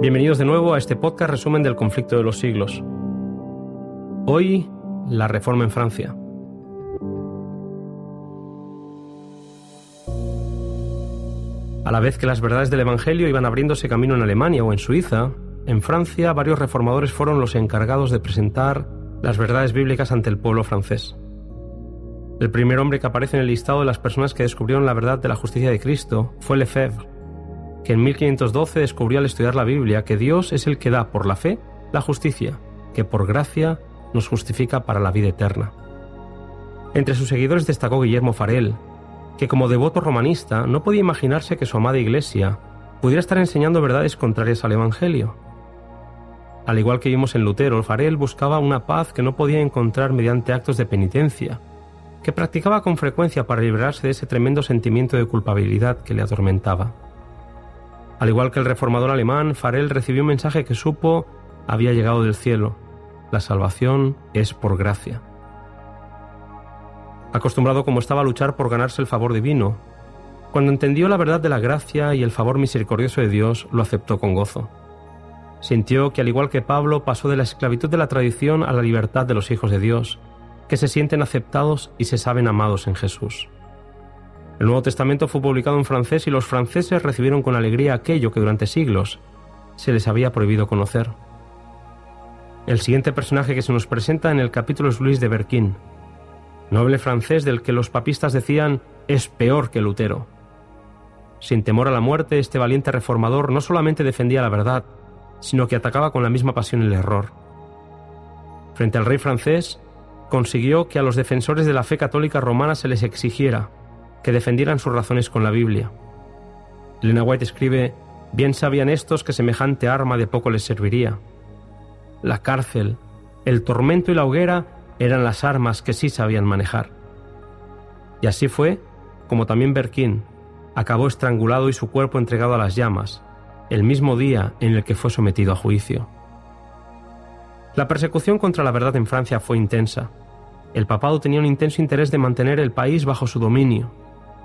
Bienvenidos de nuevo a este podcast resumen del conflicto de los siglos. Hoy, la reforma en Francia. A la vez que las verdades del Evangelio iban abriéndose camino en Alemania o en Suiza, en Francia varios reformadores fueron los encargados de presentar las verdades bíblicas ante el pueblo francés. El primer hombre que aparece en el listado de las personas que descubrieron la verdad de la justicia de Cristo fue Lefebvre, que en 1512 descubrió al estudiar la Biblia que Dios es el que da por la fe la justicia, que por gracia nos justifica para la vida eterna. Entre sus seguidores destacó Guillermo Farel, que como devoto romanista no podía imaginarse que su amada iglesia pudiera estar enseñando verdades contrarias al Evangelio. Al igual que vimos en Lutero, Farel buscaba una paz que no podía encontrar mediante actos de penitencia, que practicaba con frecuencia para librarse de ese tremendo sentimiento de culpabilidad que le atormentaba. Al igual que el reformador alemán, Farel recibió un mensaje que supo había llegado del cielo. La salvación es por gracia. Acostumbrado como estaba a luchar por ganarse el favor divino, cuando entendió la verdad de la gracia y el favor misericordioso de Dios, lo aceptó con gozo. Sintió que al igual que Pablo pasó de la esclavitud de la tradición a la libertad de los hijos de Dios, que se sienten aceptados y se saben amados en Jesús. El Nuevo Testamento fue publicado en francés y los franceses recibieron con alegría aquello que durante siglos se les había prohibido conocer. El siguiente personaje que se nos presenta en el capítulo es Luis de Berquín, noble francés del que los papistas decían es peor que Lutero. Sin temor a la muerte, este valiente reformador no solamente defendía la verdad, sino que atacaba con la misma pasión el error. Frente al rey francés, consiguió que a los defensores de la fe católica romana se les exigiera que defendieran sus razones con la Biblia. Elena White escribe, bien sabían estos que semejante arma de poco les serviría. La cárcel, el tormento y la hoguera eran las armas que sí sabían manejar. Y así fue como también Berquín acabó estrangulado y su cuerpo entregado a las llamas, el mismo día en el que fue sometido a juicio. La persecución contra la verdad en Francia fue intensa. El papado tenía un intenso interés de mantener el país bajo su dominio,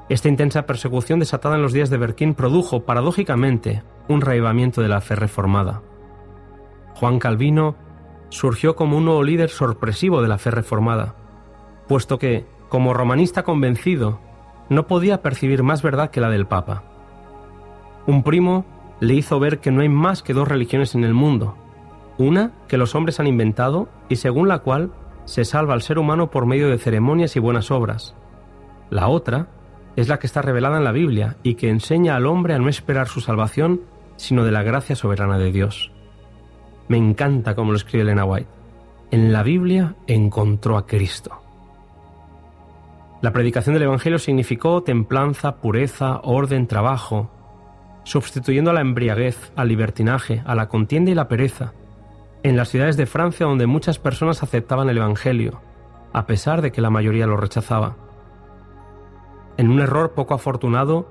esta intensa persecución desatada en los días de Berquín produjo, paradójicamente, un raivamiento de la fe reformada. Juan Calvino surgió como un nuevo líder sorpresivo de la fe reformada, puesto que, como romanista convencido, no podía percibir más verdad que la del Papa. Un primo le hizo ver que no hay más que dos religiones en el mundo, una que los hombres han inventado y según la cual se salva al ser humano por medio de ceremonias y buenas obras, la otra es la que está revelada en la Biblia y que enseña al hombre a no esperar su salvación, sino de la gracia soberana de Dios. Me encanta como lo escribe Elena White. En la Biblia encontró a Cristo. La predicación del Evangelio significó templanza, pureza, orden, trabajo, sustituyendo a la embriaguez, al libertinaje, a la contienda y la pereza, en las ciudades de Francia donde muchas personas aceptaban el Evangelio, a pesar de que la mayoría lo rechazaba. En un error poco afortunado,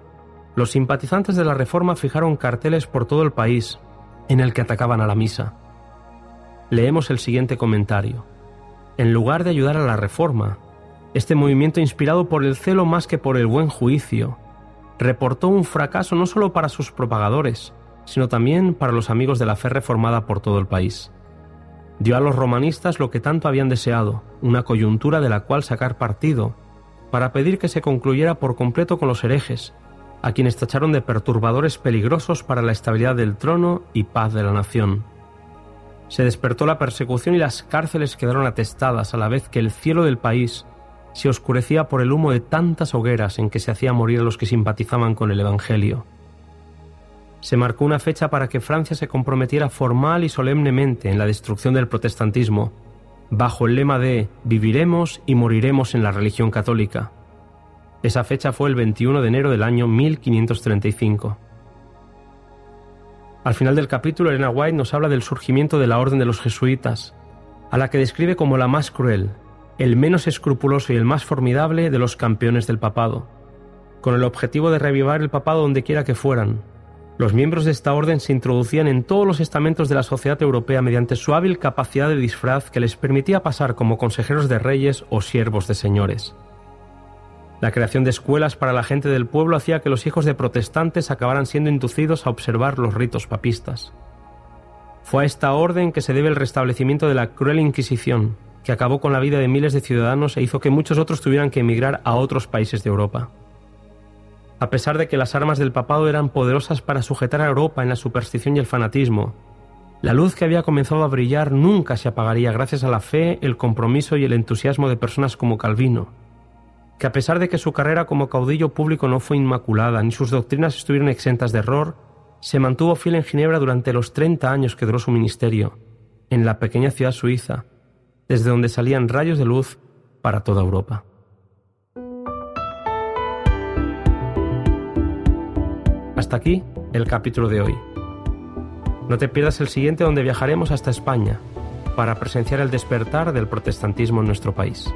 los simpatizantes de la Reforma fijaron carteles por todo el país en el que atacaban a la misa. Leemos el siguiente comentario. En lugar de ayudar a la Reforma, este movimiento inspirado por el celo más que por el buen juicio, reportó un fracaso no solo para sus propagadores, sino también para los amigos de la fe reformada por todo el país. Dio a los romanistas lo que tanto habían deseado, una coyuntura de la cual sacar partido para pedir que se concluyera por completo con los herejes, a quienes tacharon de perturbadores peligrosos para la estabilidad del trono y paz de la nación. Se despertó la persecución y las cárceles quedaron atestadas a la vez que el cielo del país se oscurecía por el humo de tantas hogueras en que se hacía morir a los que simpatizaban con el Evangelio. Se marcó una fecha para que Francia se comprometiera formal y solemnemente en la destrucción del protestantismo, bajo el lema de Viviremos y moriremos en la religión católica. Esa fecha fue el 21 de enero del año 1535. Al final del capítulo, Elena White nos habla del surgimiento de la Orden de los Jesuitas, a la que describe como la más cruel, el menos escrupuloso y el más formidable de los campeones del papado, con el objetivo de revivar el papado donde quiera que fueran, los miembros de esta orden se introducían en todos los estamentos de la sociedad europea mediante su hábil capacidad de disfraz que les permitía pasar como consejeros de reyes o siervos de señores. La creación de escuelas para la gente del pueblo hacía que los hijos de protestantes acabaran siendo inducidos a observar los ritos papistas. Fue a esta orden que se debe el restablecimiento de la cruel Inquisición, que acabó con la vida de miles de ciudadanos e hizo que muchos otros tuvieran que emigrar a otros países de Europa. A pesar de que las armas del papado eran poderosas para sujetar a Europa en la superstición y el fanatismo, la luz que había comenzado a brillar nunca se apagaría gracias a la fe, el compromiso y el entusiasmo de personas como Calvino, que a pesar de que su carrera como caudillo público no fue inmaculada ni sus doctrinas estuvieron exentas de error, se mantuvo fiel en Ginebra durante los 30 años que duró su ministerio, en la pequeña ciudad suiza, desde donde salían rayos de luz para toda Europa. Hasta aquí el capítulo de hoy. No te pierdas el siguiente donde viajaremos hasta España para presenciar el despertar del protestantismo en nuestro país.